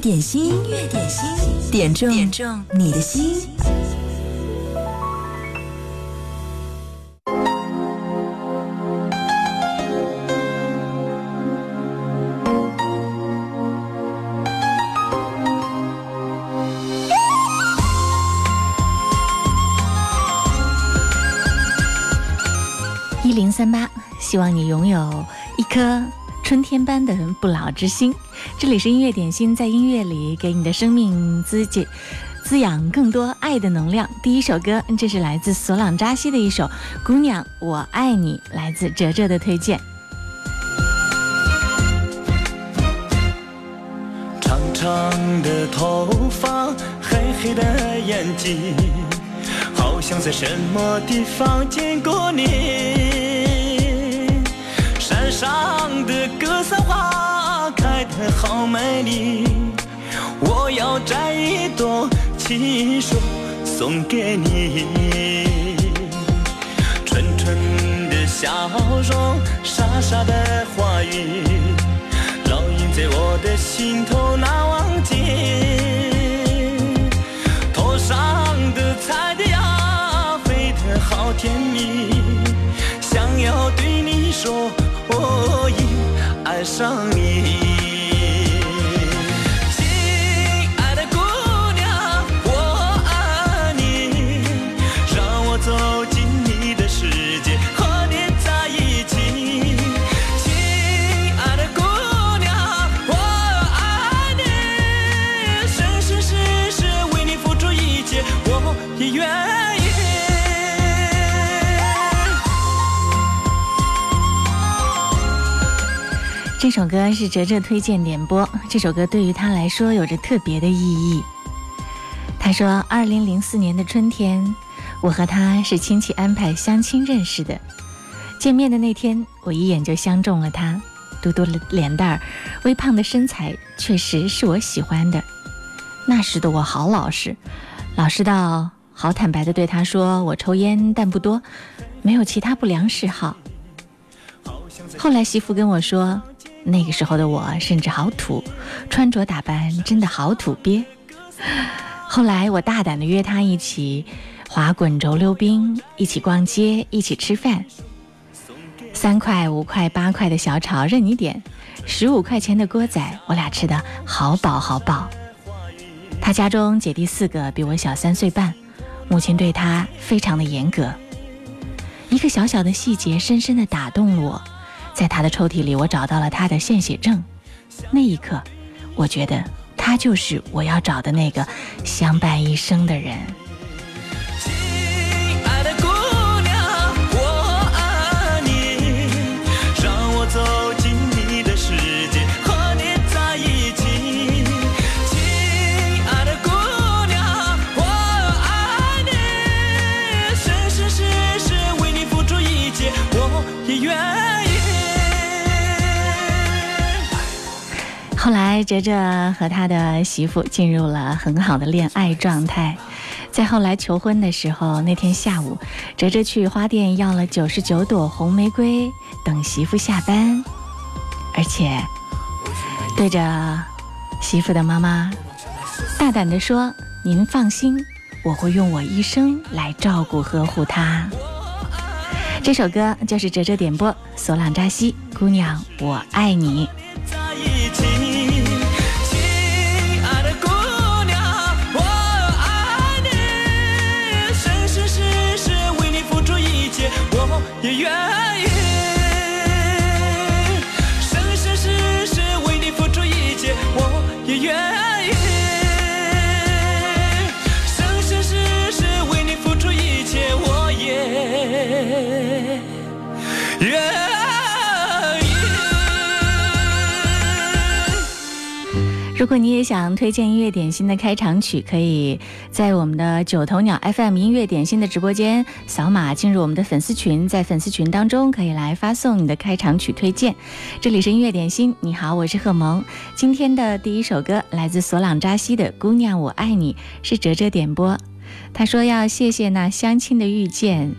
点心，乐点心，点正，点正你的心。一零三八，希望你拥有一颗春天般的不老之心。这里是音乐点心，在音乐里给你的生命滋解、滋养更多爱的能量。第一首歌，这是来自索朗扎西的一首《姑娘，我爱你》，来自哲哲的推荐。长长的头发，黑黑的眼睛，好像在什么地方见过你。山上的格桑花。开的好美丽，我要摘一朵亲手送给你。纯纯的笑容，傻傻的话语，烙印在我的心头难忘记。头上的彩蝶飞得好甜蜜，想要对你说，我已爱上你。这首歌是哲哲推荐点播。这首歌对于他来说有着特别的意义。他说：“二零零四年的春天，我和他是亲戚安排相亲认识的。见面的那天，我一眼就相中了他，嘟嘟脸蛋儿，微胖的身材确实是我喜欢的。那时的我好老实，老实到好坦白的对他说：我抽烟但不多，没有其他不良嗜好。后来媳妇跟我说。”那个时候的我甚至好土，穿着打扮真的好土鳖。后来我大胆的约他一起滑滚轴溜冰，一起逛街，一起吃饭。三块五块八块的小炒任你点，十五块钱的锅仔，我俩吃的好饱好饱。他家中姐弟四个，比我小三岁半，母亲对他非常的严格。一个小小的细节深深的打动了我。在他的抽屉里，我找到了他的献血证。那一刻，我觉得他就是我要找的那个相伴一生的人。后来，哲哲和他的媳妇进入了很好的恋爱状态。再后来求婚的时候，那天下午，哲哲去花店要了九十九朵红玫瑰，等媳妇下班，而且对着媳妇的妈妈大胆地说：“您放心，我会用我一生来照顾呵护她。”这首歌就是哲哲点播，索朗扎西，《姑娘我爱你》。如果你也想推荐音乐点心的开场曲，可以在我们的九头鸟 FM 音乐点心的直播间扫码进入我们的粉丝群，在粉丝群当中可以来发送你的开场曲推荐。这里是音乐点心，你好，我是贺萌。今天的第一首歌来自索朗扎西的《姑娘我爱你》，是哲哲点播，他说要谢谢那相亲的遇见。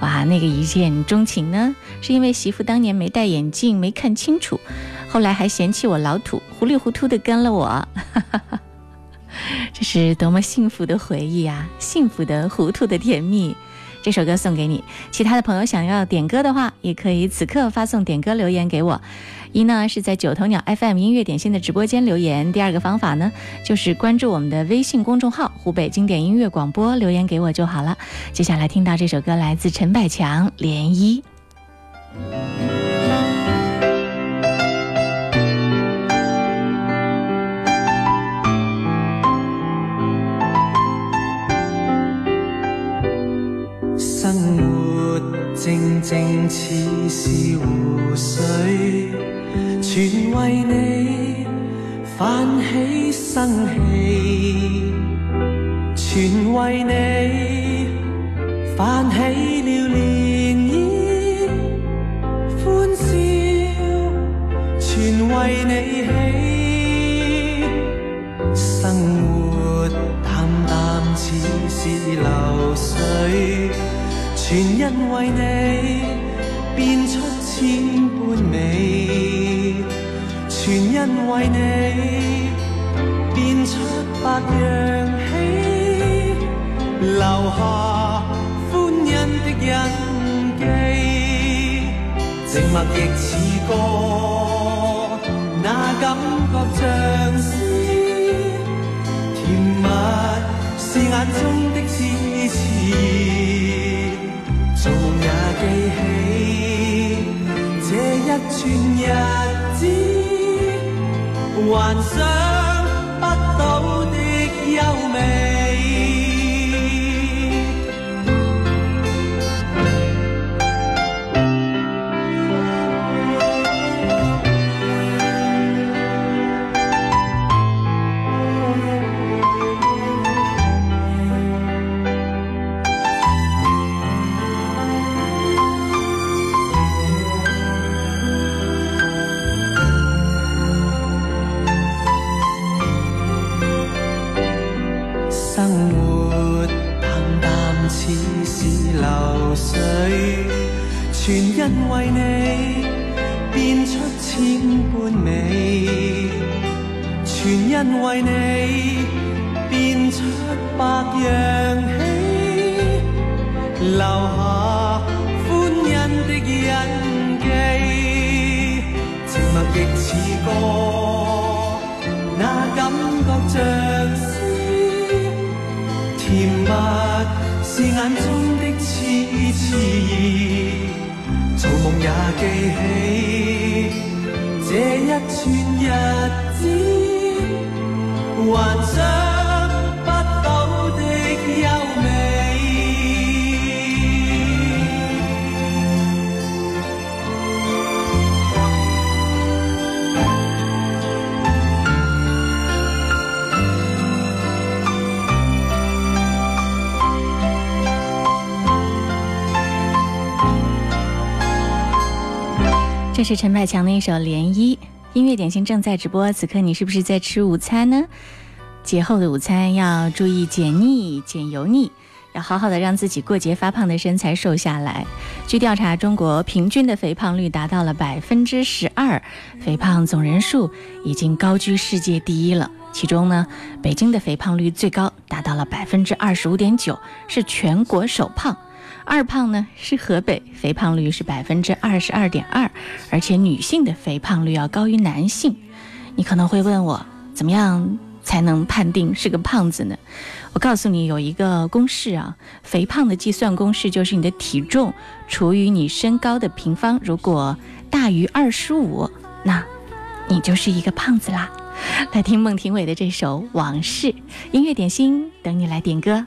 哇，那个一见钟情呢？是因为媳妇当年没戴眼镜，没看清楚，后来还嫌弃我老土，糊里糊涂的跟了我。这是多么幸福的回忆啊！幸福的、糊涂的、甜蜜。这首歌送给你。其他的朋友想要点歌的话，也可以此刻发送点歌留言给我。一呢是在九头鸟 FM 音乐点心的直播间留言。第二个方法呢，就是关注我们的微信公众号“湖北经典音乐广播”，留言给我就好了。接下来听到这首歌，来自陈百强，《涟漪》。生活静静似是湖水。全为你泛起生气，全为你泛起了涟漪，欢笑全为你起，生活淡淡似是流水，全因为你变出千般美。全因为你，变出白羊喜，留下欢欣的印记。寂寞亦似歌，那感觉像诗，甜蜜是眼中的痴缠，做梦也记起这一串日子。幻想不到的。是陈百强的一首《涟漪》。音乐点心正在直播，此刻你是不是在吃午餐呢？节后的午餐要注意减腻、减油腻，要好好的让自己过节发胖的身材瘦下来。据调查，中国平均的肥胖率达到了百分之十二，肥胖总人数已经高居世界第一了。其中呢，北京的肥胖率最高，达到了百分之二十五点九，是全国首胖。二胖呢是河北，肥胖率是百分之二十二点二，而且女性的肥胖率要高于男性。你可能会问我，怎么样才能判定是个胖子呢？我告诉你，有一个公式啊，肥胖的计算公式就是你的体重除以你身高的平方，如果大于二十五，那，你就是一个胖子啦。来听孟庭苇的这首《往事》，音乐点心等你来点歌。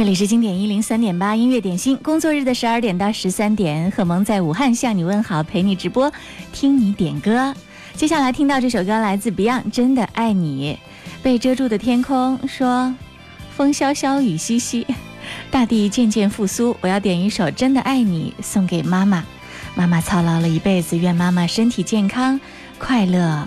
这里是经典一零三点八音乐点心，工作日的十二点到十三点，贺萌在武汉向你问好，陪你直播，听你点歌。接下来听到这首歌来自 Beyond，《真的爱你》，被遮住的天空说，风萧萧雨淅淅，大地渐渐复苏。我要点一首《真的爱你》送给妈妈，妈妈操劳了一辈子，愿妈妈身体健康，快乐。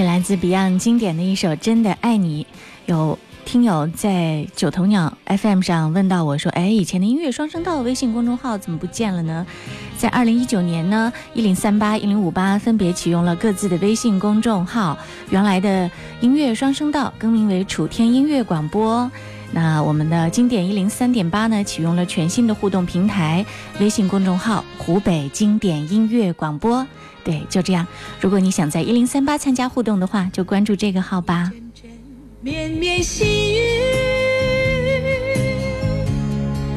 是来自 Beyond 经典的一首《真的爱你》。有听友在九头鸟 FM 上问到我说：“哎，以前的音乐双声道微信公众号怎么不见了呢？”在二零一九年呢，一零三八、一零五八分别启用了各自的微信公众号。原来的音乐双声道更名为楚天音乐广播。那我们的经典一零三点八呢，启用了全新的互动平台微信公众号——湖北经典音乐广播。对，就这样。如果你想在一零三八参加互动的话，就关注这个号吧。绵绵细雨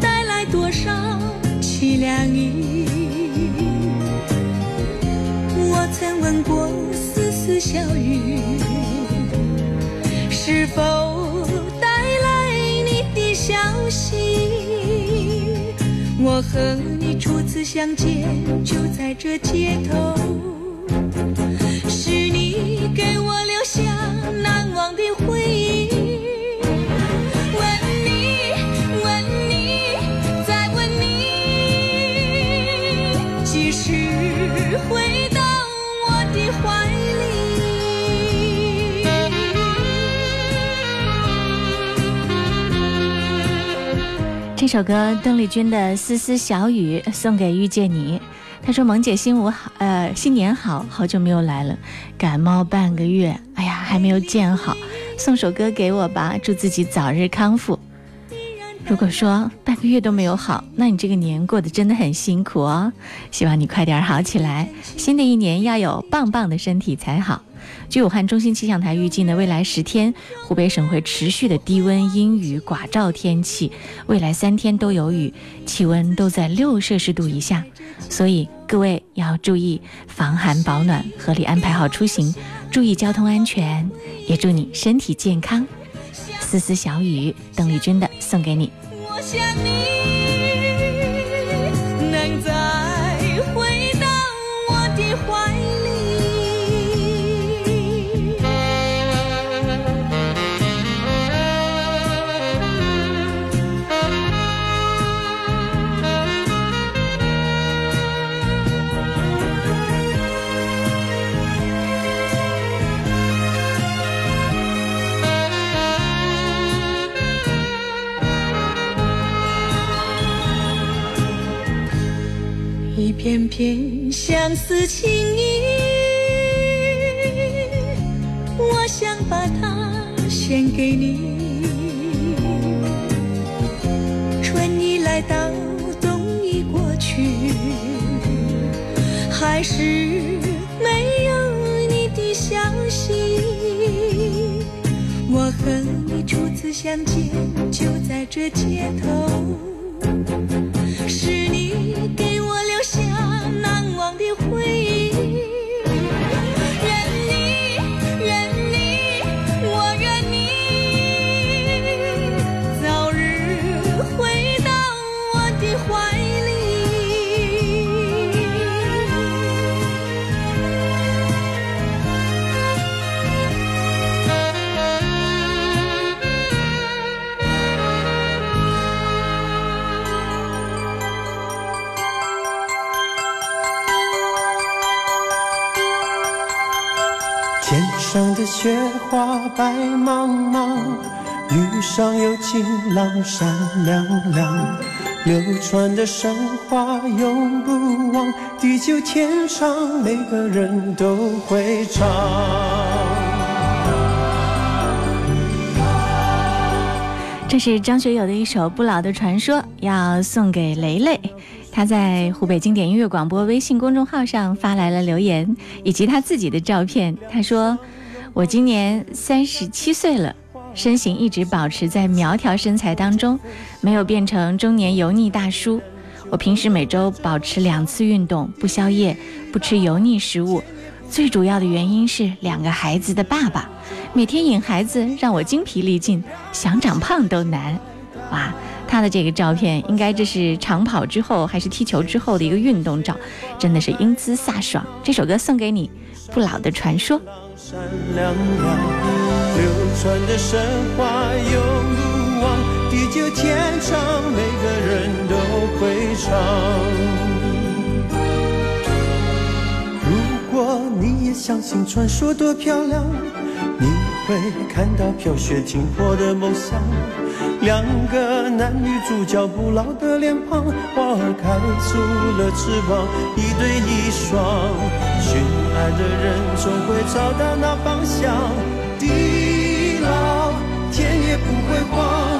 带来多少凄凉意，我曾问过丝丝小雨，是否带来你的消息？我和你初次相见就在这街头，是你给我留下难忘的回忆。首歌邓丽君的《丝丝小雨》送给遇见你。他说：“萌姐，新舞好，呃，新年好好久没有来了，感冒半个月，哎呀，还没有见好。送首歌给我吧，祝自己早日康复。如果说半个月都没有好，那你这个年过得真的很辛苦哦。希望你快点好起来，新的一年要有棒棒的身体才好。”据武汉中心气象台预计，呢，未来十天，湖北省会持续的低温、阴雨、寡照天气，未来三天都有雨，气温都在六摄氏度以下。所以各位要注意防寒保暖，合理安排好出行，注意交通安全。也祝你身体健康。丝丝小雨，邓丽君的送给你。此情。的神话永不忘，地久天长，每个人都会唱。这是张学友的一首不老的传说，要送给雷雷。他在湖北经典音乐广播微信公众号上发来了留言以及他自己的照片。他说：“我今年三十七岁了，身形一直保持在苗条身材当中，没有变成中年油腻大叔。”我平时每周保持两次运动，不宵夜，不吃油腻食物。最主要的原因是两个孩子的爸爸，每天引孩子，让我精疲力尽，想长胖都难。哇，他的这个照片，应该这是长跑之后还是踢球之后的一个运动照，真的是英姿飒爽。这首歌送给你，《不老的传说》。的流传神话，永不忘地久天长我会如果你也相信传说多漂亮，你会看到飘雪停破的梦想。两个男女主角不老的脸庞，花儿开出了翅膀，一对一双。寻爱的人总会找到那方向，地老天也不会荒。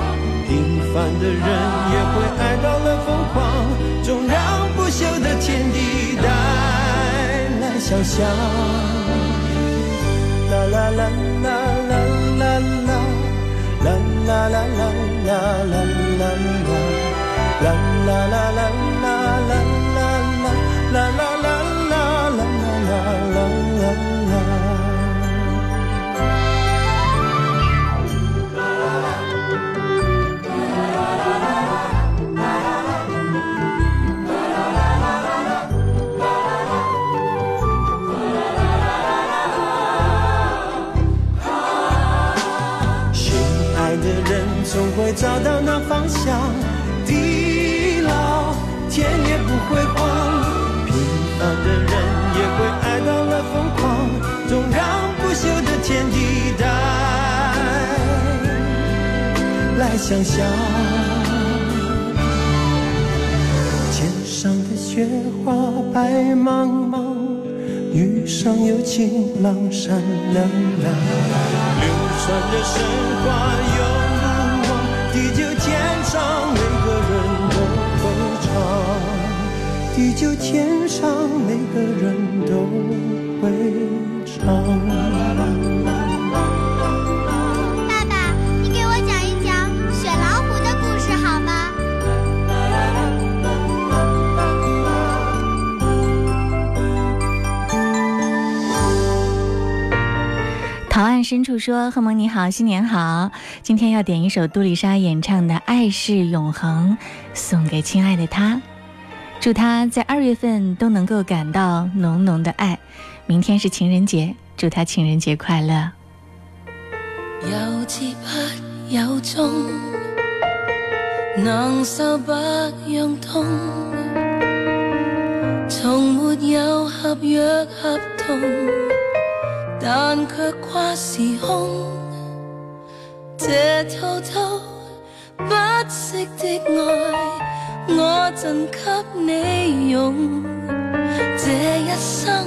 烦的人也会爱到了疯狂，总让不朽的天地带来想象。啦啦啦啦啦啦啦，啦啦啦啦啦啦啦啦啦，啦啦啦啦啦啦啦啦，啦啦啦啦啦啦啦啦。晴朗，闪亮亮，流传着神话，永不忘。地久天长，每个人都会唱。地久天长，每个人都会唱。深处说：“贺萌你好，新年好！今天要点一首杜丽莎演唱的《爱是永恒》，送给亲爱的他，祝他在二月份都能够感到浓浓的爱。明天是情人节，祝他情人节快乐。”但却跨时空，这偷偷不息的爱，我赠给你用。这一生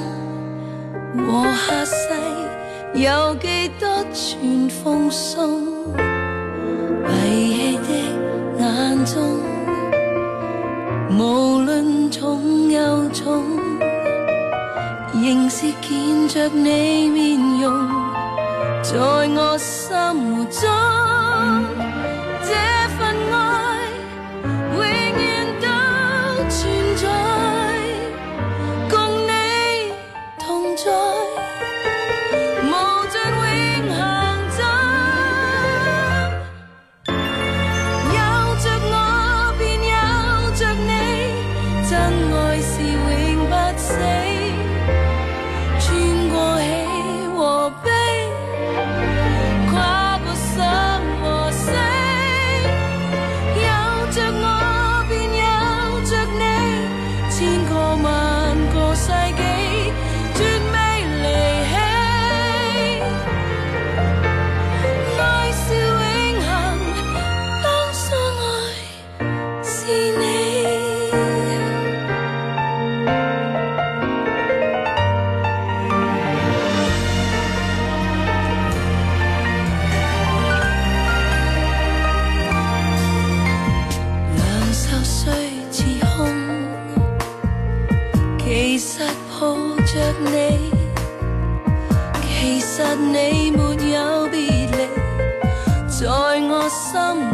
和下世，有几多全奉送？闭起的眼中，无论重又重。仍是见着你面容，在我心目中。some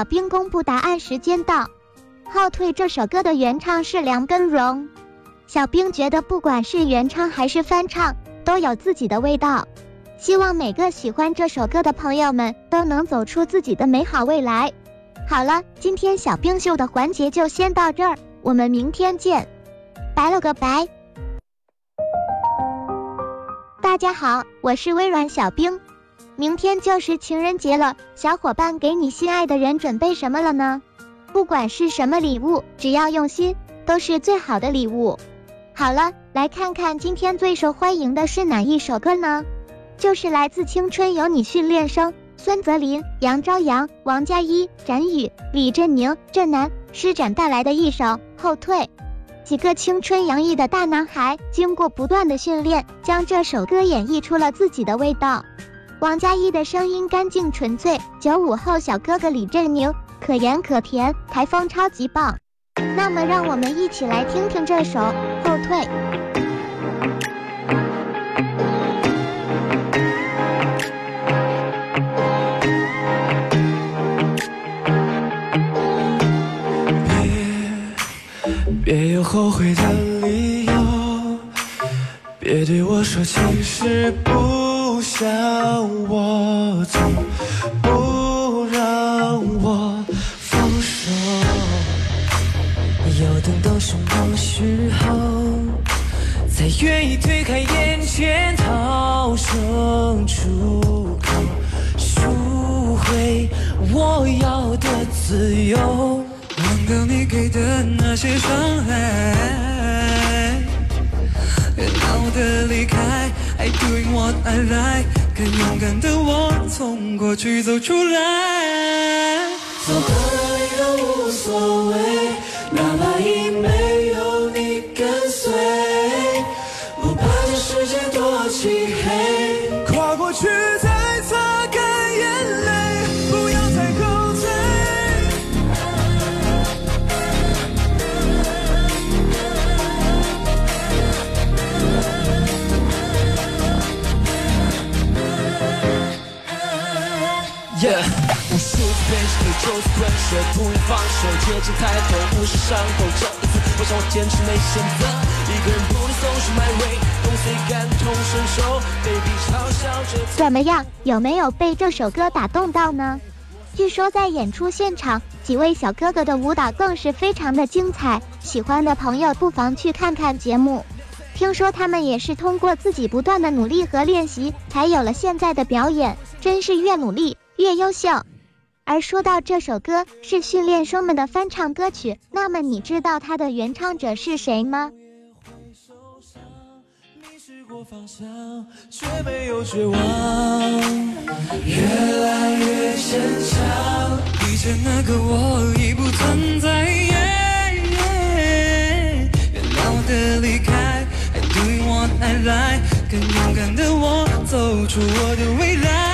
小兵公布答案，时间到。后退这首歌的原唱是梁根荣。小兵觉得，不管是原唱还是翻唱，都有自己的味道。希望每个喜欢这首歌的朋友们都能走出自己的美好未来。好了，今天小冰秀的环节就先到这儿，我们明天见，拜了个拜。大家好，我是微软小冰。明天就是情人节了，小伙伴给你心爱的人准备什么了呢？不管是什么礼物，只要用心，都是最好的礼物。好了，来看看今天最受欢迎的是哪一首歌呢？就是来自青春有你训练生孙泽林、杨朝阳、王嘉一、展宇、李振宁、振南施展带来的一首《后退》。几个青春洋溢的大男孩，经过不断的训练，将这首歌演绎出了自己的味道。王嘉一的声音干净纯粹，九五后小哥哥李振宁可盐可甜，台风超级棒。那么，让我们一起来听听这首《后退》。别别有后悔的理由，别对我说其实不。让我走，不让我放手。要等到什么时候，才愿意推开眼前逃生出口，赎回我要的自由，忘掉你给的那些伤害。Doing what I like，更勇敢的我从过去走出来，走过了，依无所谓，哪怕一昧。绝不会放手，接近抬头，无视伤口。这一次，我想我坚持，没选择一个人，不能控制。My Way，动情，感同身受。Baby，嘲笑，嘲怎么样？有没有被这首歌打动到呢？据说在演出现场，几位小哥哥的舞蹈更是非常的精彩。喜欢的朋友不妨去看看节目。听说他们也是通过自己不断的努力和练习，才有了现在的表演。真是越努力越优秀。而说到这首歌是训练生们的翻唱歌曲那么你知道它的原唱者是谁吗会受伤迷失过方向却没有绝望越来越坚强以前那个我已不存在耶耶耶闹的离开 and do wanna lie 更勇敢的我走出我的未来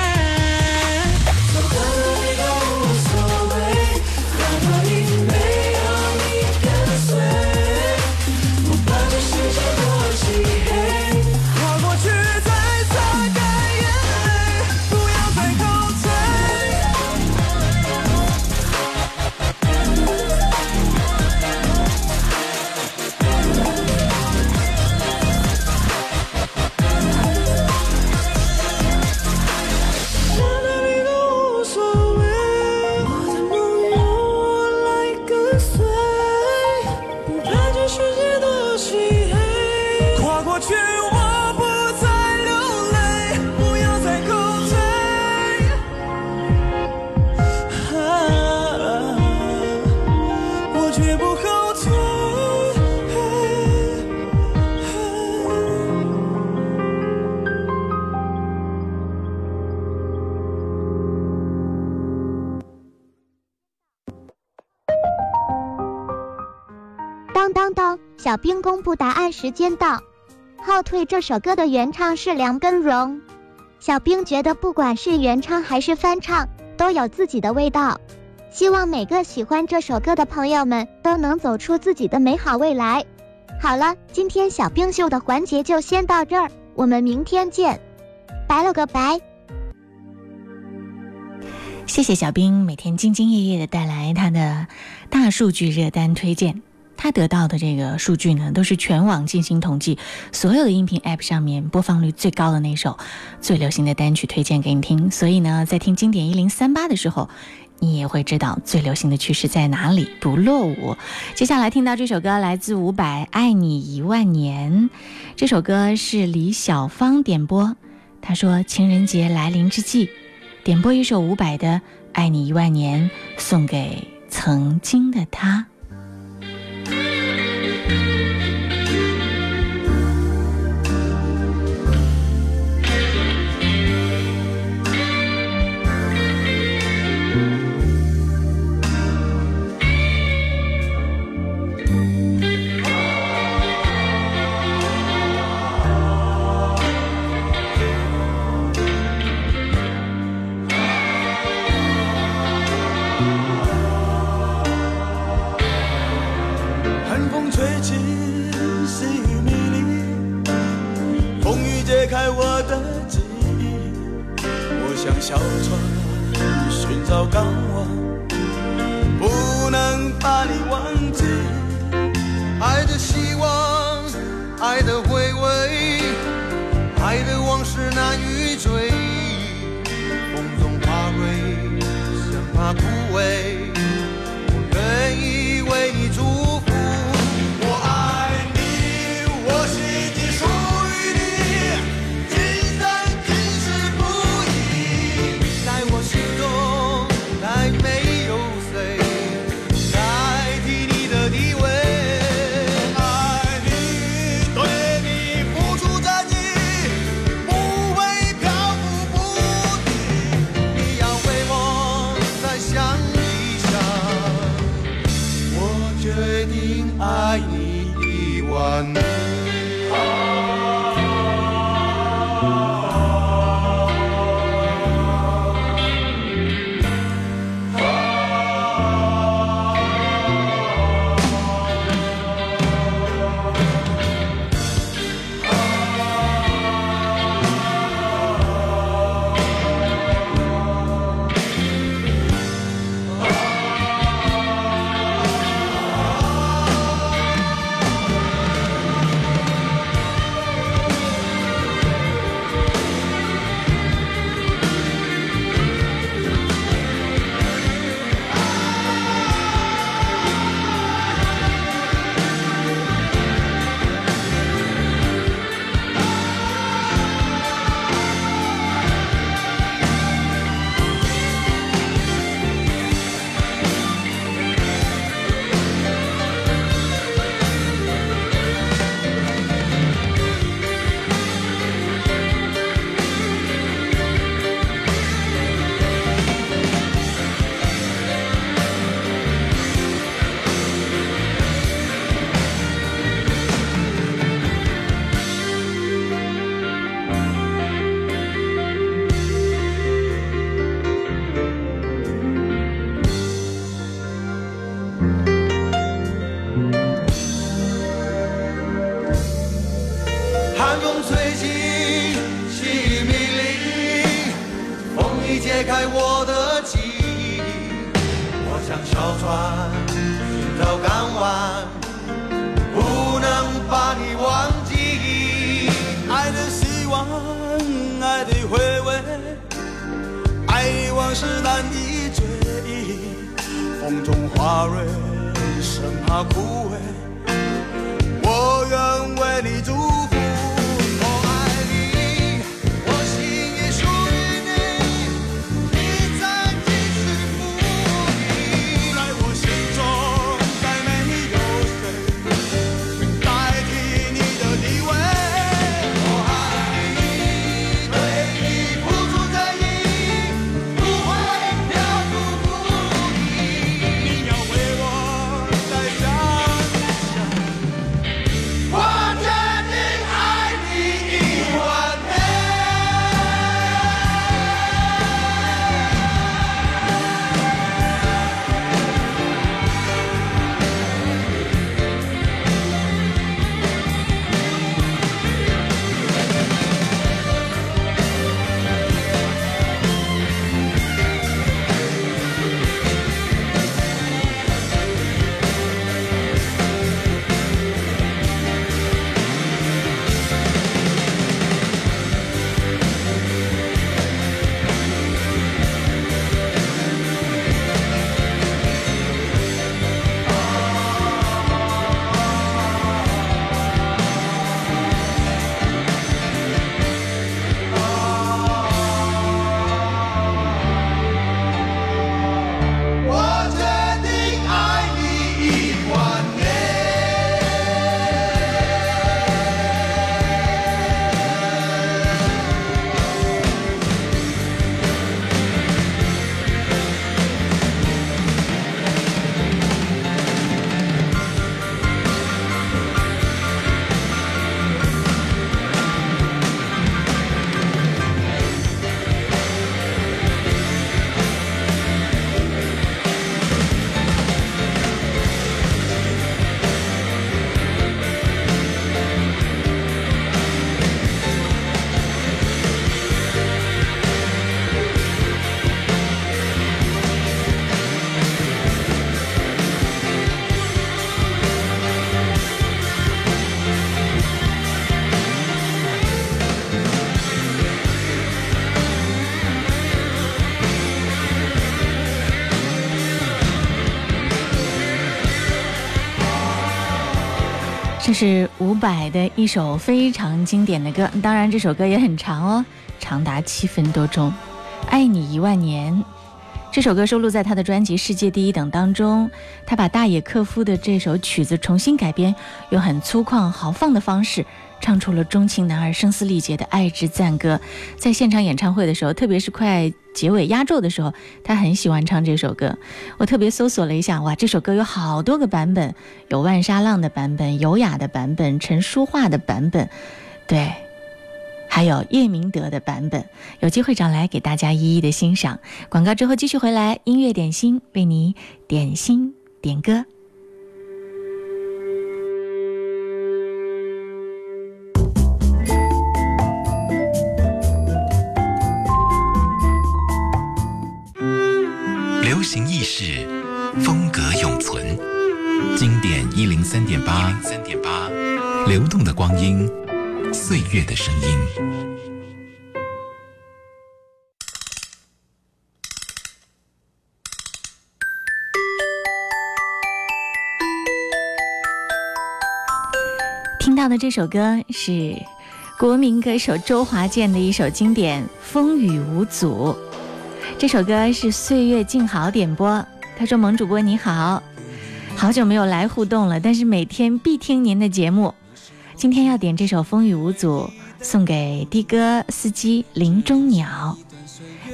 公布答案时间到，后退这首歌的原唱是梁根荣。小兵觉得，不管是原唱还是翻唱，都有自己的味道。希望每个喜欢这首歌的朋友们都能走出自己的美好未来。好了，今天小冰秀的环节就先到这儿，我们明天见，拜了个拜。谢谢小兵每天兢兢业业的带来他的大数据热单推荐。他得到的这个数据呢，都是全网进行统计，所有的音频 App 上面播放率最高的那首最流行的单曲推荐给你听。所以呢，在听经典一零三八的时候，你也会知道最流行的趋势在哪里，不落伍。接下来听到这首歌，来自伍佰《爱你一万年》。这首歌是李小芳点播，她说：“情人节来临之际，点播一首伍佰的《爱你一万年》，送给曾经的他。”最回味，爱已往事难以追忆，风中花蕊生怕枯萎，我愿为你驻。是伍佰的一首非常经典的歌，当然这首歌也很长哦，长达七分多钟，《爱你一万年》。这首歌收录在他的专辑《世界第一等》当中，他把大野克夫的这首曲子重新改编，用很粗犷豪放的方式唱出了钟情男儿声嘶力竭的爱之赞歌。在现场演唱会的时候，特别是快结尾压轴的时候，他很喜欢唱这首歌。我特别搜索了一下，哇，这首歌有好多个版本，有万沙浪的版本，优雅的版本，陈淑桦的版本，对。还有叶明德的版本，有机会找来给大家一一的欣赏。广告之后继续回来，音乐点心为你点心点歌。流行意识，风格永存。经典一零三点八，一零三点八，流动的光阴。岁月的声音。听到的这首歌是国民歌手周华健的一首经典《风雨无阻》。这首歌是岁月静好点播。他说：“萌主播你好，好久没有来互动了，但是每天必听您的节目。”今天要点这首《风雨无阻》，送给的哥司机林中鸟，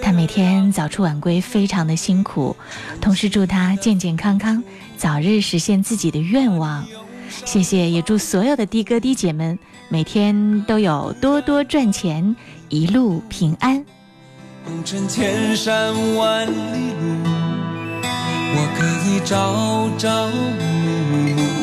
他每天早出晚归，非常的辛苦，同时祝他健健康康，早日实现自己的愿望。谢谢，也祝所有的的哥的姐们每天都有多多赚钱，一路平安。我可以朝朝暮暮。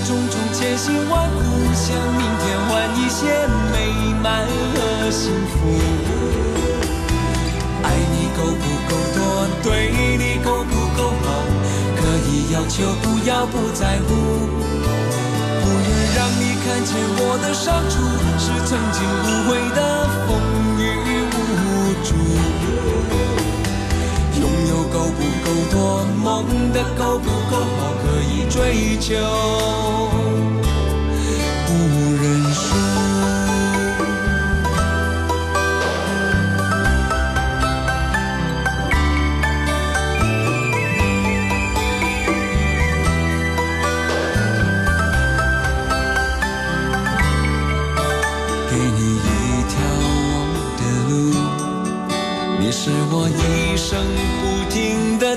种种千辛万苦，向明天换一些美满和幸福。爱你够不够多？对你够不够好？可以要求，不要不在乎。不愿让你看见我的伤处，是曾经无悔的风雨无阻。够不够多？梦的够不够好？可以追求。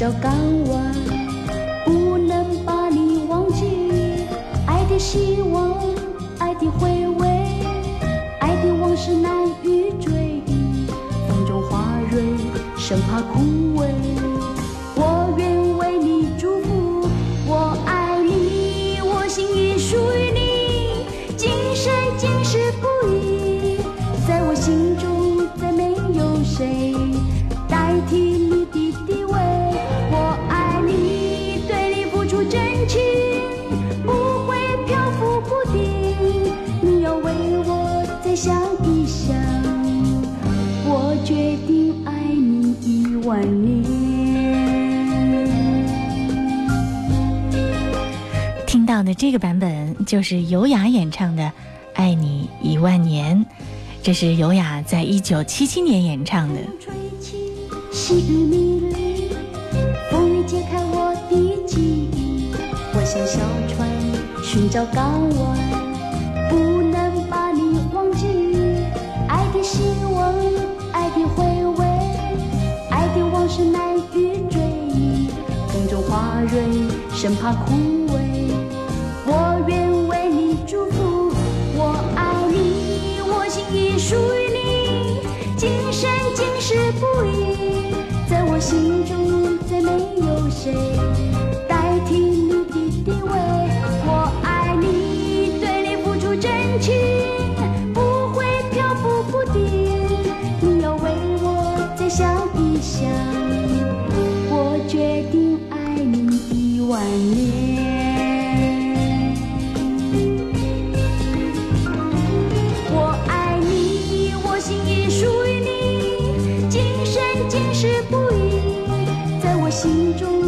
找港湾，不能把你忘记。爱的希望，爱的回味，爱的往事难以追。忆。风中花蕊，生怕枯萎。这个版本就是尤雅演唱的《爱你一万年》，这是尤雅在一九七七年演唱的。细雨迷离，风雨解开我的记忆。我像小船，寻找港湾，不能把你忘记。爱的希望，爱的回味，爱的往事难以追忆。风中花蕊，生怕枯萎。心中。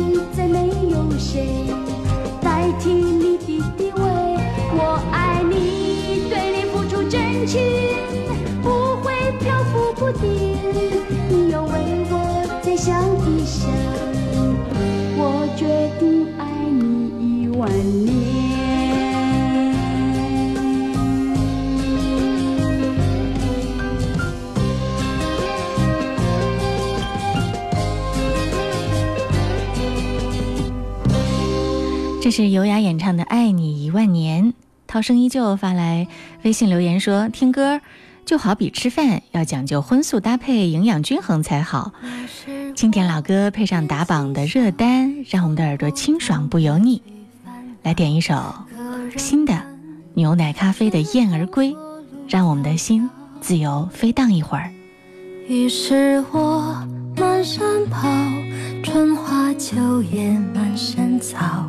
是优雅演唱的《爱你一万年》，涛声依旧发来微信留言说：“听歌就好比吃饭，要讲究荤素搭配，营养均衡才好。经典老歌配上打榜的热单，让我们的耳朵清爽不油腻。来点一首新的，《牛奶咖啡》的《燕儿归》，让我们的心自由飞荡一会儿。”于是，我满山跑，春花秋月满山草。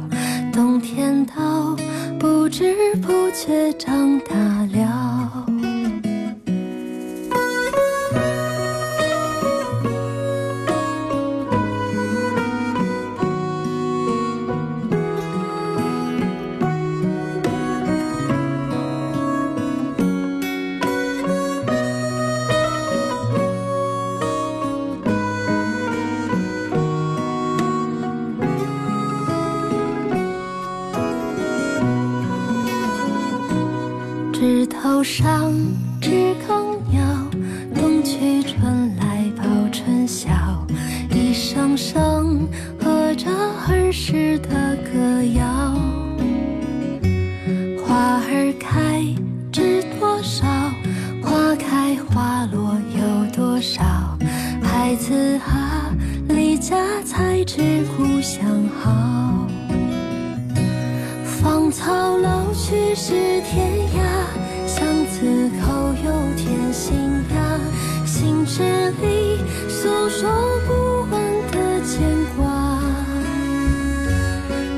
冬天到，不知不觉长大了。头上知更鸟，冬去春来报春晓，一声声和着儿时的歌谣。花儿开知多少，花开花落有多少？孩子啊，离家才知故乡好。芳草老去是天涯。千里诉说不完的牵挂，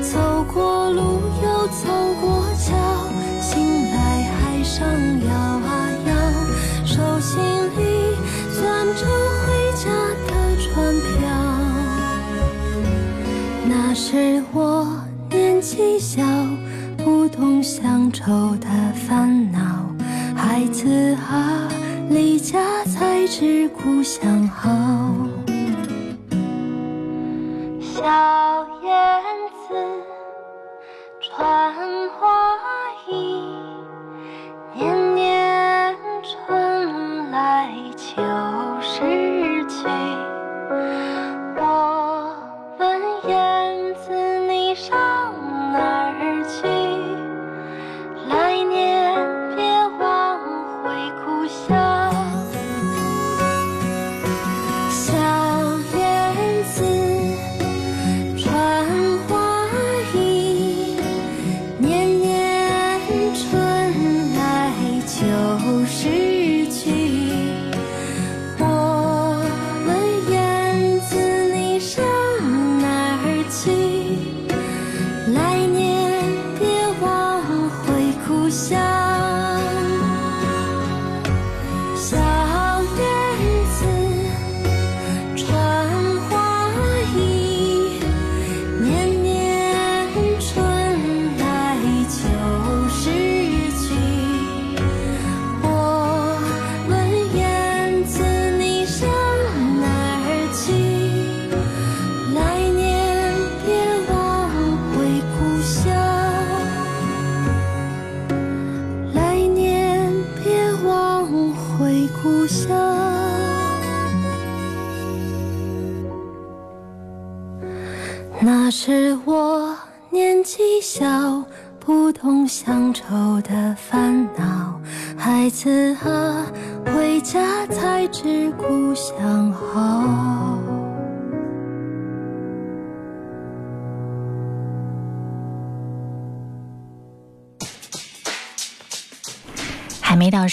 走过路又走过桥，醒来海上摇啊摇，手心里攥着回家的船票。那时我年纪小，不懂乡愁的烦恼，孩子啊，离家。知故乡好，小燕子穿花衣，年年春来秋。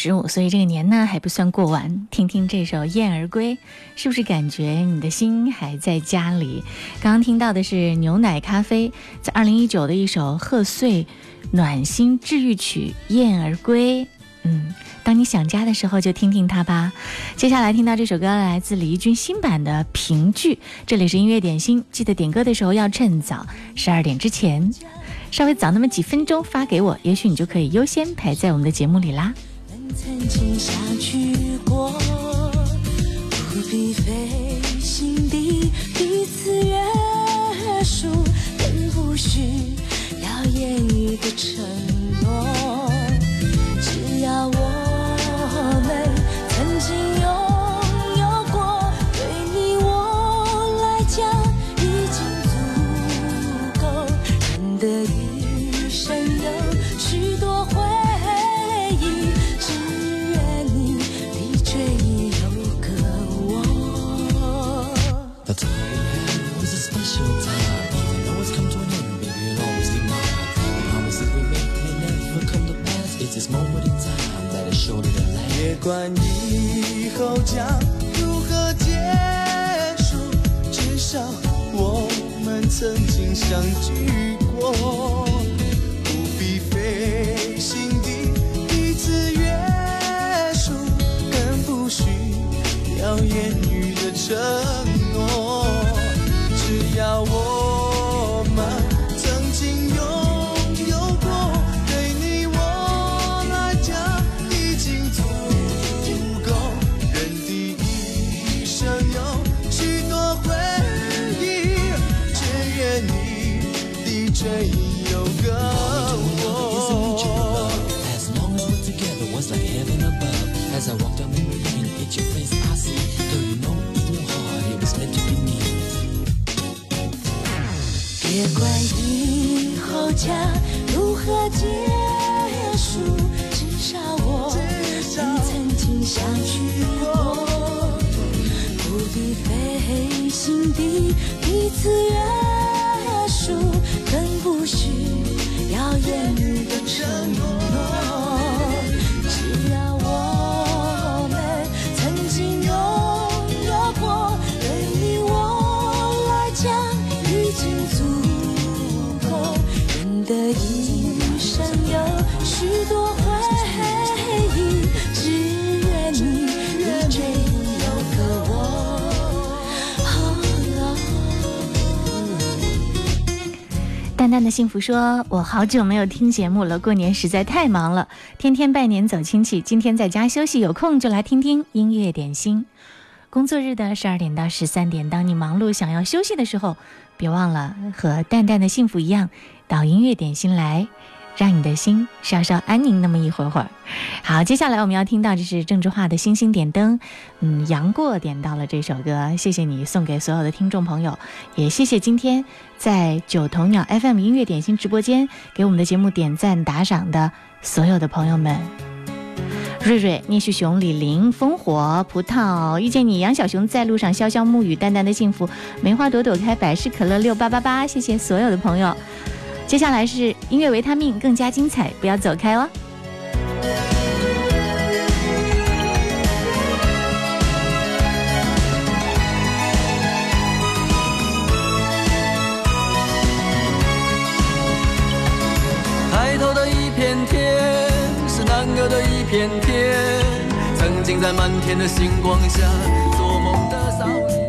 十五，所以这个年呢还不算过完。听听这首《燕儿归》，是不是感觉你的心还在家里？刚刚听到的是牛奶咖啡在二零一九的一首贺岁暖心治愈曲《燕儿归》。嗯，当你想家的时候，就听听它吧。接下来听到这首歌，来自李翊君新版的评剧。这里是音乐点心，记得点歌的时候要趁早，十二点之前，稍微早那么几分钟发给我，也许你就可以优先排在我们的节目里啦。曾经相聚过，不必费心地彼此约。淡淡的幸福说：“我好久没有听节目了，过年实在太忙了，天天拜年走亲戚。今天在家休息，有空就来听听音乐点心。工作日的十二点到十三点，当你忙碌想要休息的时候，别忘了和淡淡的幸福一样，到音乐点心来。”让你的心稍稍安宁那么一会儿会儿。好，接下来我们要听到，这是郑智化的《星星点灯》。嗯，杨过点到了这首歌，谢谢你送给所有的听众朋友，也谢谢今天在九头鸟 FM 音乐点心直播间给我们的节目点赞打赏的所有的朋友们。瑞瑞、聂旭雄、李林、烽火、葡萄、遇见你、杨小熊、在路上、潇潇暮雨、淡淡的幸福、梅花朵朵开、百事可乐六八八八，谢谢所有的朋友。接下来是音乐维他命，更加精彩，不要走开哦。抬头的一片天，是南国的一片天。曾经在满天的星光下，做梦的少年。